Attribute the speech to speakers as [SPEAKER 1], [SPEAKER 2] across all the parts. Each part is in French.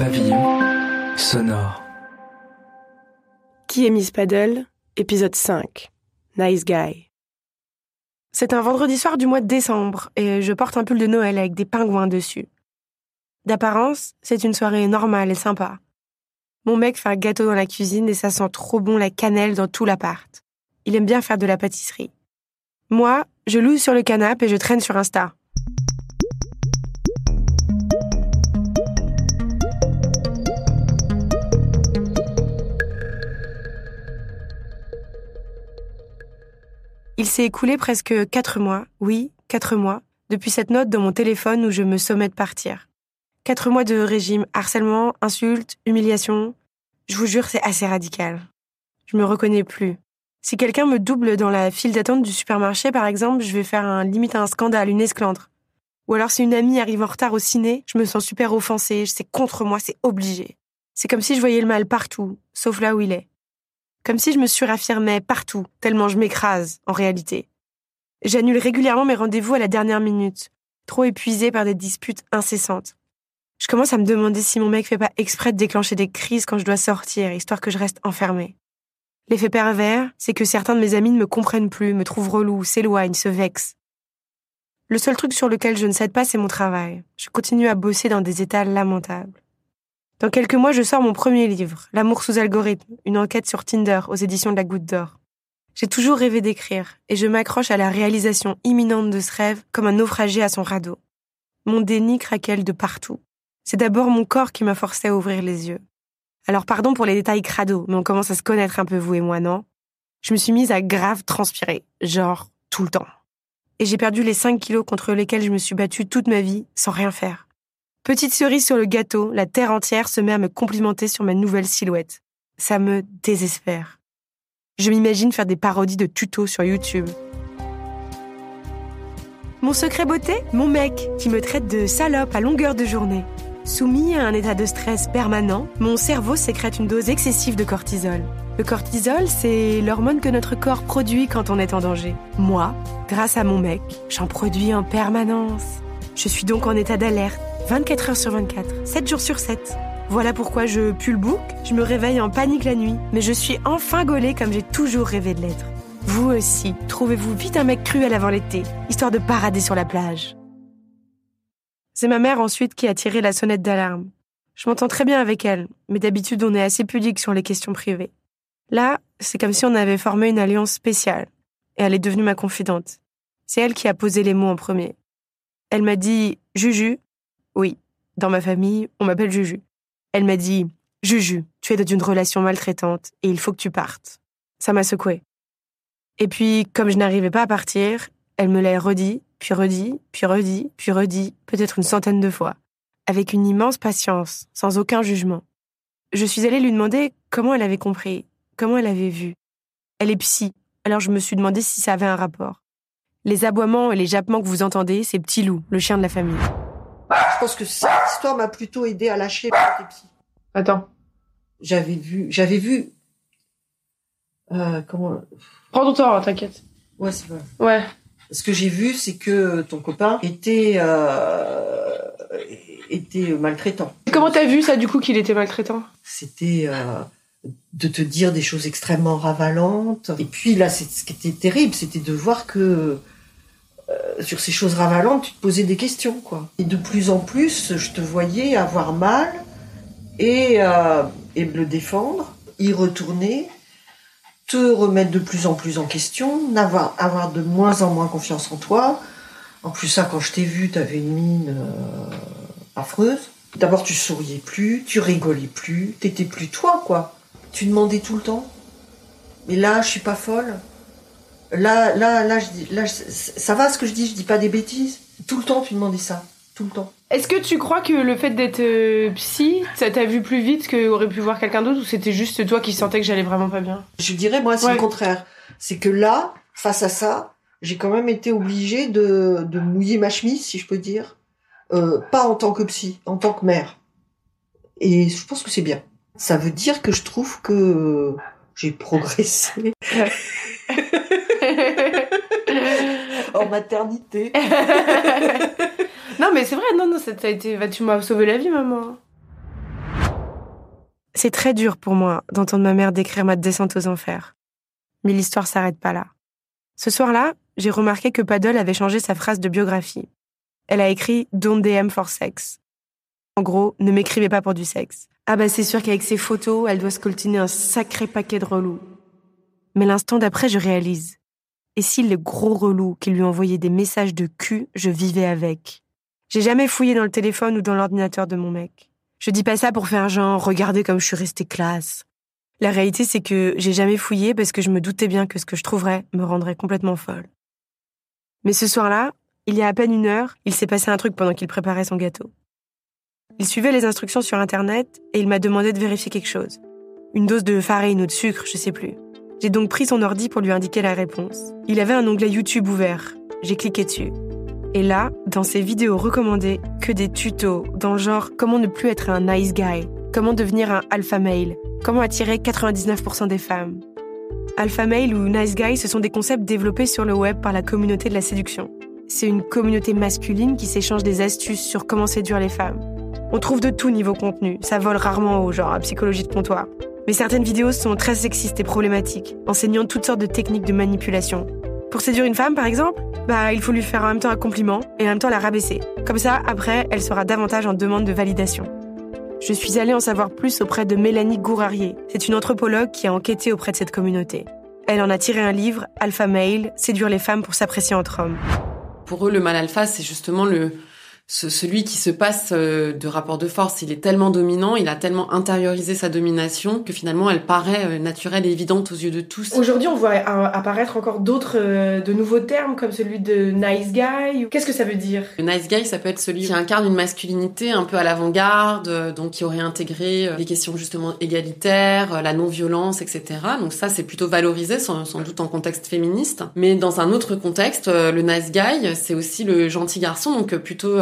[SPEAKER 1] Pavillon sonore.
[SPEAKER 2] Qui est Miss Paddle? Épisode 5. Nice Guy. C'est un vendredi soir du mois de décembre et je porte un pull de Noël avec des pingouins dessus. D'apparence, c'est une soirée normale et sympa. Mon mec fait un gâteau dans la cuisine et ça sent trop bon la cannelle dans tout l'appart. Il aime bien faire de la pâtisserie. Moi, je loue sur le canapé et je traîne sur Insta. Il s'est écoulé presque quatre mois, oui, quatre mois, depuis cette note dans mon téléphone où je me sommets de partir. Quatre mois de régime, harcèlement, insultes, humiliation. Je vous jure, c'est assez radical. Je me reconnais plus. Si quelqu'un me double dans la file d'attente du supermarché, par exemple, je vais faire un limite un scandale, une esclandre. Ou alors si une amie arrive en retard au ciné, je me sens super offensée, c'est contre moi, c'est obligé. C'est comme si je voyais le mal partout, sauf là où il est. Comme si je me suraffirmais partout, tellement je m'écrase, en réalité. J'annule régulièrement mes rendez-vous à la dernière minute, trop épuisée par des disputes incessantes. Je commence à me demander si mon mec fait pas exprès de déclencher des crises quand je dois sortir, histoire que je reste enfermée. L'effet pervers, c'est que certains de mes amis ne me comprennent plus, me trouvent relou, s'éloignent, se vexent. Le seul truc sur lequel je ne cède pas, c'est mon travail. Je continue à bosser dans des états lamentables. Dans quelques mois, je sors mon premier livre, L'amour sous algorithme, une enquête sur Tinder aux éditions de la Goutte d'Or. J'ai toujours rêvé d'écrire, et je m'accroche à la réalisation imminente de ce rêve comme un naufragé à son radeau. Mon déni craquelle de partout. C'est d'abord mon corps qui m'a forcé à ouvrir les yeux. Alors pardon pour les détails crado, mais on commence à se connaître un peu vous et moi, non? Je me suis mise à grave transpirer, genre tout le temps. Et j'ai perdu les 5 kilos contre lesquels je me suis battue toute ma vie sans rien faire. Petite cerise sur le gâteau, la terre entière se met à me complimenter sur ma nouvelle silhouette. Ça me désespère. Je m'imagine faire des parodies de tutos sur YouTube. Mon secret beauté? Mon mec, qui me traite de salope à longueur de journée. Soumis à un état de stress permanent, mon cerveau sécrète une dose excessive de cortisol. Le cortisol, c'est l'hormone que notre corps produit quand on est en danger. Moi, grâce à mon mec, j'en produis en permanence. Je suis donc en état d'alerte 24 heures sur 24, 7 jours sur 7. Voilà pourquoi je pue le bouc, je me réveille en panique la nuit, mais je suis enfin gaulée comme j'ai toujours rêvé de l'être. Vous aussi, trouvez-vous vite un mec cruel avant l'été, histoire de parader sur la plage. C'est ma mère ensuite qui a tiré la sonnette d'alarme. Je m'entends très bien avec elle, mais d'habitude on est assez pudique sur les questions privées. Là, c'est comme si on avait formé une alliance spéciale, et elle est devenue ma confidente. C'est elle qui a posé les mots en premier. Elle m'a dit Juju, oui, dans ma famille, on m'appelle Juju. Elle m'a dit Juju, tu es dans une relation maltraitante et il faut que tu partes. Ça m'a secoué. Et puis, comme je n'arrivais pas à partir, elle me l'a redit, puis redit, puis redit, puis redit, peut-être une centaine de fois, avec une immense patience, sans aucun jugement. Je suis allée lui demander comment elle avait compris, comment elle avait vu. Elle est psy, alors je me suis demandé si ça avait un rapport. Les aboiements et les jappements que vous entendez, c'est Petit Loup, le chien de la famille.
[SPEAKER 3] Je pense que cette histoire m'a plutôt aidé à lâcher psy.
[SPEAKER 4] Attends.
[SPEAKER 3] J'avais vu, j'avais vu, euh, comment,
[SPEAKER 4] Prends ton temps, hein, t'inquiète.
[SPEAKER 3] ouais, c'est vrai.
[SPEAKER 4] Ouais.
[SPEAKER 3] Ce que j'ai vu, c'est que ton copain était, euh, était maltraitant.
[SPEAKER 4] Comment t'as vu ça du coup qu'il était maltraitant?
[SPEAKER 3] C'était euh, de te dire des choses extrêmement ravalantes. Et puis là, c'est ce qui était terrible, c'était de voir que sur ces choses ravalantes, tu te posais des questions, quoi. Et de plus en plus, je te voyais avoir mal et, euh, et me le défendre, y retourner, te remettre de plus en plus en question, n'avoir avoir de moins en moins confiance en toi. En plus, ça, quand je t'ai vu, t'avais une mine euh, affreuse. D'abord, tu souriais plus, tu rigolais plus, t'étais plus toi, quoi. Tu demandais tout le temps. Mais là, je suis pas folle. Là, là, là, je dis, là, ça va ce que je dis, je dis pas des bêtises. Tout le temps, tu demandais ça. Tout le temps.
[SPEAKER 4] Est-ce que tu crois que le fait d'être euh, psy, ça t'a vu plus vite qu'aurait pu voir quelqu'un d'autre ou c'était juste toi qui sentais que j'allais vraiment pas bien?
[SPEAKER 3] Je dirais, moi, c'est
[SPEAKER 4] Ouais.
[SPEAKER 3] le contraire. C'est que là, face à ça, j'ai quand même été obligée de, de mouiller ma chemise, si je peux dire. Euh, pas en tant que psy, en tant que mère. Et je pense que c'est bien. Ça veut dire que je trouve que j'ai progressé en maternité.
[SPEAKER 4] non mais c'est vrai, non, non, ça t'a été... bah, tu m'as sauvé la vie maman.
[SPEAKER 2] C'est très dur pour moi d'entendre ma mère décrire ma descente aux enfers. Mais l'histoire s'arrête pas là. Ce soir-là, j'ai remarqué que Paddle avait changé sa phrase de biographie. Elle a écrit Don't DM for sex. En gros, ne m'écrivez pas pour du sexe. Ah bah c'est sûr qu'avec ses photos, elle doit scoltiner un sacré paquet de relous. Mais l'instant d'après, je réalise. Et si le gros relou qui lui envoyait des messages de cul, je vivais avec J'ai jamais fouillé dans le téléphone ou dans l'ordinateur de mon mec. Je dis pas ça pour faire genre, regardez comme je suis restée classe. La réalité, c'est que j'ai jamais fouillé parce que je me doutais bien que ce que je trouverais me rendrait complètement folle. Mais ce soir-là, il y a à peine une heure, il s'est passé un truc pendant qu'il préparait son gâteau. Il suivait les instructions sur Internet et il m'a demandé de vérifier quelque chose. Une dose de farine ou de sucre, je sais plus. J'ai donc pris son ordi pour lui indiquer la réponse. Il avait un onglet YouTube ouvert. J'ai cliqué dessus. Et là, dans ses vidéos recommandées, que des tutos, dans le genre comment ne plus être un nice guy, comment devenir un alpha male, comment attirer 99% des femmes. Alpha male ou nice guy, ce sont des concepts développés sur le web par la communauté de la séduction. C'est une communauté masculine qui s'échange des astuces sur comment séduire les femmes. On trouve de tout niveau contenu, ça vole rarement au genre à psychologie de comptoir. Mais certaines vidéos sont très sexistes et problématiques, enseignant toutes sortes de techniques de manipulation. Pour séduire une femme, par exemple, bah, il faut lui faire en même temps un compliment et en même temps la rabaisser. Comme ça, après, elle sera davantage en demande de validation. Je suis allée en savoir plus auprès de Mélanie Gourarier. C'est une anthropologue qui a enquêté auprès de cette communauté. Elle en a tiré un livre, Alpha Male, Séduire les femmes pour s'apprécier entre hommes.
[SPEAKER 1] Pour eux, le mal alpha, c'est justement le, celui qui se passe euh, de rapport de force, il est tellement dominant, il a tellement intériorisé sa domination que finalement elle paraît euh, naturelle et évidente aux yeux de tous.
[SPEAKER 4] Aujourd'hui, on voit apparaître encore d'autres, euh, de nouveaux termes comme celui de nice guy. Qu'est-ce que ça veut dire?
[SPEAKER 1] Le nice guy, ça peut être celui qui incarne une masculinité un peu à l'avant-garde, donc qui aurait intégré les questions justement égalitaires, la non-violence, etc. Donc ça, c'est plutôt valorisé, sans, sans doute en contexte féministe. Mais dans un autre contexte, le nice guy, c'est aussi le gentil garçon, donc plutôt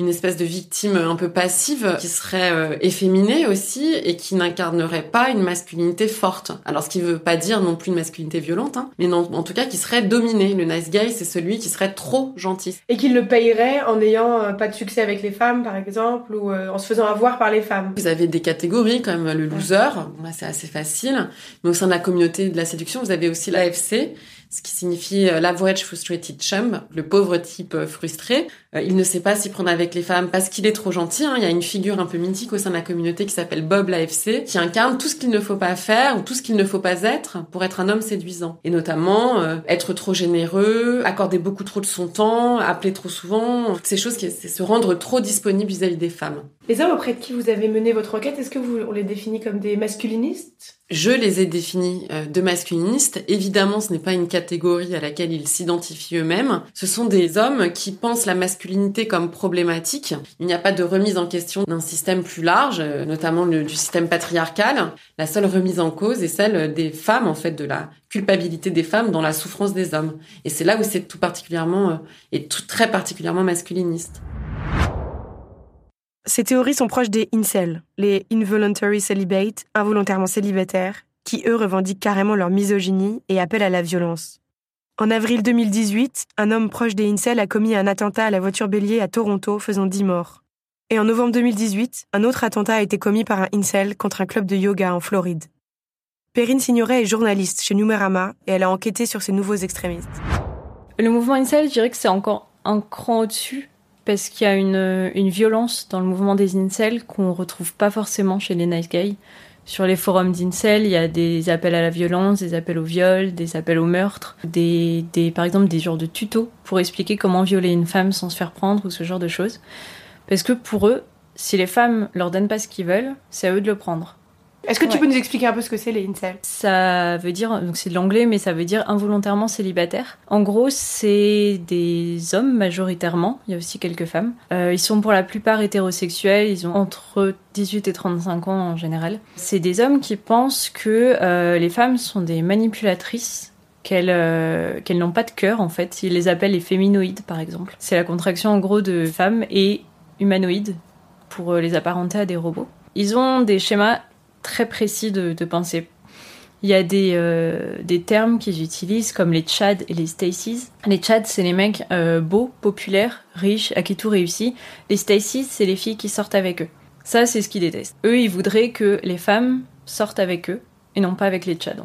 [SPEAKER 1] une espèce de victime un peu passive qui serait euh, efféminée aussi et qui n'incarnerait pas une masculinité forte. Alors ce qui veut pas dire non plus une masculinité violente, hein, mais en tout cas qui serait dominée. Le nice guy, c'est celui qui serait trop gentil.
[SPEAKER 4] Et qui le payerait en n'ayant euh, pas de succès avec les femmes, par exemple, ou euh, en se faisant avoir par les femmes.
[SPEAKER 1] Vous avez des catégories comme le loser, c'est assez facile, mais au sein de la communauté de la séduction, vous avez aussi l'AFC ce qui signifie euh, l'average frustrated chum, le pauvre type euh, frustré. Euh, il ne sait pas s'y prendre avec les femmes parce qu'il est trop gentil. Hein. Il y a une figure un peu mythique au sein de la communauté qui s'appelle Bob l'AFC, qui incarne tout ce qu'il ne faut pas faire ou tout ce qu'il ne faut pas être pour être un homme séduisant. Et notamment être trop généreux, accorder beaucoup trop de son temps, appeler trop souvent, toutes ces choses qui c'est se rendre trop disponible vis-à-vis des femmes.
[SPEAKER 4] Les hommes auprès de qui vous avez mené votre enquête, est-ce que vous on les définit comme des masculinistes?
[SPEAKER 1] Je les ai définis de masculinistes. Évidemment, ce n'est pas une catégorie à laquelle ils s'identifient eux-mêmes. Ce sont des hommes qui pensent la masculinité comme problématique. Il n'y a pas de remise en question d'un système plus large, notamment du système patriarcal. La seule remise en cause est celle des femmes, en fait, de la culpabilité des femmes dans la souffrance des hommes. Et c'est là où c'est tout particulièrement, euh, et tout très particulièrement masculiniste.
[SPEAKER 2] Ces théories sont proches des incels, les involuntary celibate, involontairement célibataires, qui eux revendiquent carrément leur misogynie et appellent à la violence. En avril 2018, un homme proche des incels a commis un attentat à la voiture bélier à Toronto, faisant 10 morts. Et en novembre 2018, un autre attentat a été commis par un incel contre un club de yoga en Floride. Perrine Signoret est journaliste chez Numerama et elle a enquêté sur ces nouveaux extrémistes.
[SPEAKER 5] Le mouvement incel, je dirais que c'est encore un cran au-dessus parce qu'il y a une, violence dans le mouvement des incels qu'on retrouve pas forcément chez les nice guys. Sur les forums d'incel, il y a des appels à la violence, des appels au viol, des appels au meurtre, des, par exemple des genres de tutos pour expliquer comment violer une femme sans se faire prendre ou ce genre de choses. Parce que pour eux, si les femmes leur donnent pas ce qu'ils veulent, c'est à eux de le prendre.
[SPEAKER 4] Est-ce que tu peux nous expliquer un peu ce que c'est les incels
[SPEAKER 5] Ça veut dire, donc c'est de l'anglais, mais ça veut dire involontairement célibataire. En gros, c'est des hommes majoritairement, il y a aussi quelques femmes. Euh, ils sont pour la plupart hétérosexuels, ils ont entre 18 et 35 ans en général. C'est des hommes qui pensent que euh, les femmes sont des manipulatrices qu'elles euh, qu'elles n'ont pas de cœur en fait. Ils les appellent les féminoïdes par exemple. C'est la contraction en gros de femmes et humanoïdes pour les apparenter à des robots. Ils ont des schémas très précis de, pensée. Il y a des, euh, des termes qu'ils utilisent comme les Chad et les Stacy's. Les Chad, c'est les mecs euh, beaux, populaires, riches, à qui tout réussit. Les Stacy's, c'est les filles qui sortent avec eux. Ça, c'est ce qu'ils détestent. Eux, ils voudraient que les femmes sortent avec eux et non pas avec les tchads.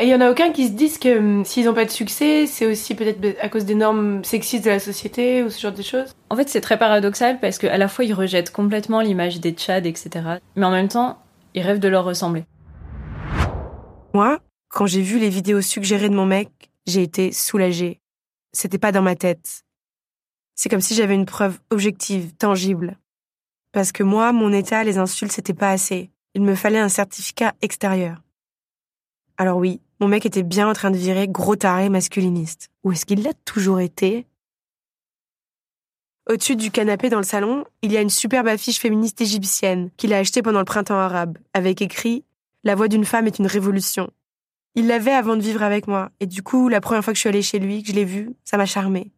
[SPEAKER 4] Et il y en a aucun qui se disent que hum, s'ils n'ont pas de succès, c'est aussi peut-être à cause des normes sexistes de la société ou ce genre de choses
[SPEAKER 5] En fait, c'est très paradoxal parce qu'à la fois, ils rejettent complètement l'image des tchads, etc. Mais en même temps, ils rêvent de leur ressembler.
[SPEAKER 2] Moi, quand j'ai vu les vidéos suggérées de mon mec, j'ai été soulagée. C'était pas dans ma tête. C'est comme si j'avais une preuve objective, tangible. Parce que moi, mon état, les insultes, c'était pas assez. Il me fallait un certificat extérieur. Alors oui, mon mec était bien en train de virer gros taré masculiniste. Ou est-ce qu'il l'a toujours été? Au-dessus du canapé dans le salon, il y a une superbe affiche féministe égyptienne qu'il a achetée pendant le printemps arabe, avec écrit La voix d'une femme est une révolution. Il l'avait avant de vivre avec moi, et du coup, la première fois que je suis allée chez lui, que je l'ai vu, ça m'a charmé.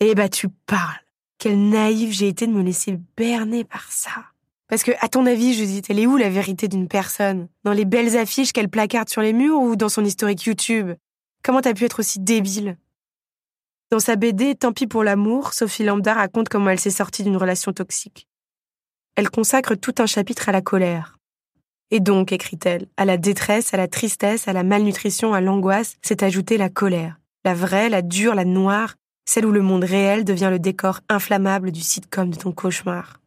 [SPEAKER 2] Eh bah tu parles. Quelle naïve j'ai été de me laisser berner par ça. Parce que, à ton avis, je dis, elle est où la vérité d'une personne? Dans les belles affiches qu'elle placarde sur les murs ou dans son historique YouTube? Comment t'as pu être aussi débile? Dans sa BD Tant pis pour l'amour, Sophie Lambda raconte comment elle s'est sortie d'une relation toxique. Elle consacre tout un chapitre à la colère. Et donc, écrit-elle, à la détresse, à la tristesse, à la malnutrition, à l'angoisse, s'est ajoutée la colère. La vraie, la dure, la noire, celle où le monde réel devient le décor inflammable du sitcom de ton cauchemar.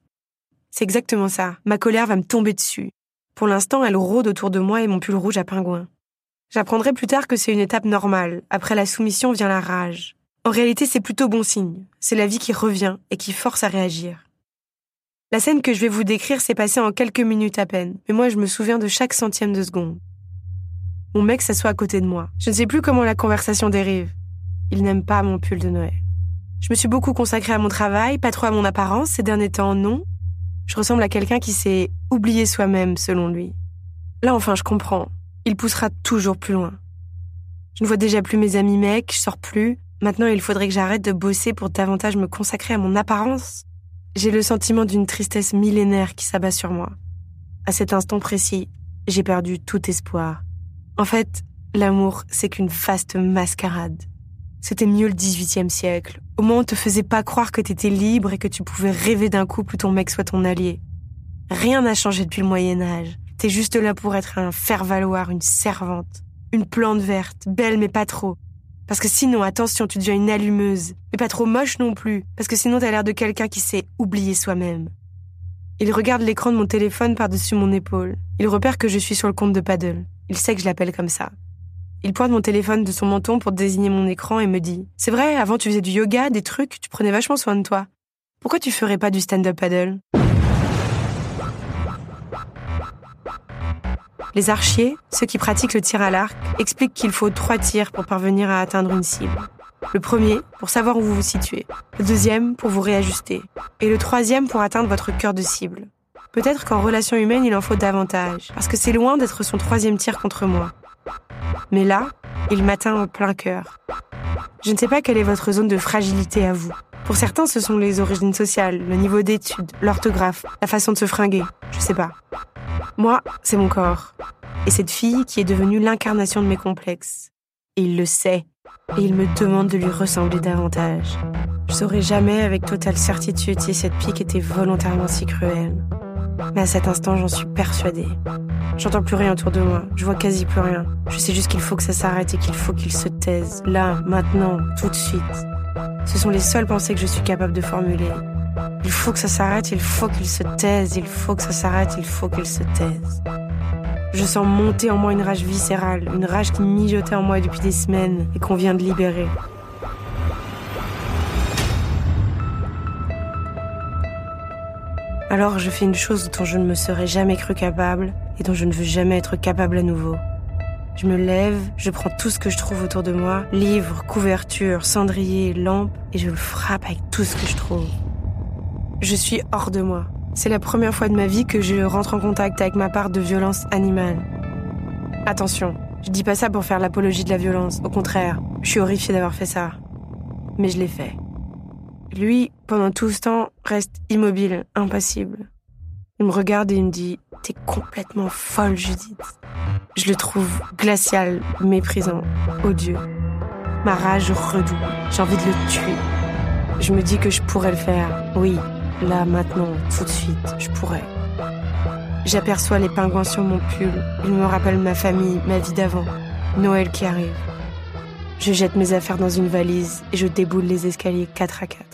[SPEAKER 2] C'est exactement ça. Ma colère va me tomber dessus. Pour l'instant, elle rôde autour de moi et mon pull rouge à pingouin. J'apprendrai plus tard que c'est une étape normale. Après la soumission vient la rage. En réalité, c'est plutôt bon signe. C'est la vie qui revient et qui force à réagir. La scène que je vais vous décrire s'est passée en quelques minutes à peine, mais moi je me souviens de chaque centième de seconde. Mon mec s'assoit à côté de moi. Je ne sais plus comment la conversation dérive. Il n'aime pas mon pull de Noël. Je me suis beaucoup consacrée à mon travail, pas trop à mon apparence, ces derniers temps non, je ressemble à quelqu'un qui s'est oublié soi-même, selon lui. Là, enfin, je comprends. Il poussera toujours plus loin. Je ne vois déjà plus mes amis mecs, je sors plus. Maintenant, il faudrait que j'arrête de bosser pour davantage me consacrer à mon apparence. J'ai le sentiment d'une tristesse millénaire qui s'abat sur moi. À cet instant précis, j'ai perdu tout espoir. En fait, l'amour, c'est qu'une vaste mascarade. C'était mieux le XVIIIe siècle. Au moins, on te faisait pas croire que t'étais libre et que tu pouvais rêver d'un couple où ton mec soit ton allié. Rien n'a changé depuis le Moyen Âge. T'es juste là pour être un faire-valoir, une servante. Une plante verte, belle mais pas trop. Parce que sinon, attention, tu deviens une allumeuse. Mais pas trop moche non plus. Parce que sinon, t'as l'air de quelqu'un qui sait oublier soi-même. Il regarde l'écran de mon téléphone par-dessus mon épaule. Il repère que je suis sur le compte de Paddle. Il sait que je l'appelle comme ça. Il pointe mon téléphone de son menton pour désigner mon écran et me dit C'est vrai, avant tu faisais du yoga, des trucs, tu prenais vachement soin de toi. Pourquoi tu ferais pas du stand-up paddle? Les archers, ceux qui pratiquent le tir à l'arc, expliquent qu'il faut trois tirs pour parvenir à atteindre une cible. Le premier, pour savoir où vous vous situez. Le deuxième, pour vous réajuster. Et le troisième, pour atteindre votre cœur de cible. Peut-être qu'en relation humaine, il en faut davantage, parce que c'est loin d'être son troisième tir contre moi. Mais là, il m'atteint en plein cœur. Je ne sais pas quelle est votre zone de fragilité à vous. Pour certains, ce sont les origines sociales, le niveau d'études, l'orthographe, la façon de se fringuer. Je sais pas. Moi, c'est mon corps. Et cette fille qui est devenue l'incarnation de mes complexes. Et il le sait. Et il me demande de lui ressembler davantage. Je saurais jamais avec totale certitude si cette pique était volontairement si cruelle. Mais à cet instant, j'en suis persuadée. J'entends plus rien autour de moi, je vois quasi plus rien. Je sais juste qu'il faut que ça s'arrête et qu'il faut qu'il se taise. Là, maintenant, tout de suite. Ce sont les seules pensées que je suis capable de formuler. Il faut que ça s'arrête, il faut qu'il se taise, il faut que ça s'arrête, il faut qu'il se taise. Je sens monter en moi une rage viscérale, une rage qui mijotait en moi depuis des semaines et qu'on vient de libérer. Alors je fais une chose dont je ne me serais jamais cru capable et dont je ne veux jamais être capable à nouveau. Je me lève, je prends tout ce que je trouve autour de moi, livres, couvertures, cendriers, lampes, et je le frappe avec tout ce que je trouve. Je suis hors de moi. C'est la première fois de ma vie que je rentre en contact avec ma part de violence animale. Attention, je dis pas ça pour faire l'apologie de la violence, au contraire, je suis horrifiée d'avoir fait ça. Mais je l'ai fait. Lui, pendant tout ce temps, reste immobile, impassible. Il me regarde et il me dit T'es complètement folle, Judith. Je le trouve glacial, méprisant, odieux. Ma rage redouble. J'ai envie de le tuer. Je me dis que je pourrais le faire. Oui, là, maintenant, tout de suite, je pourrais. J'aperçois les pingouins sur mon pull. Ils me rappellent ma famille, ma vie d'avant. Noël qui arrive. Je jette mes affaires dans une valise et je déboule les escaliers 4 à 4.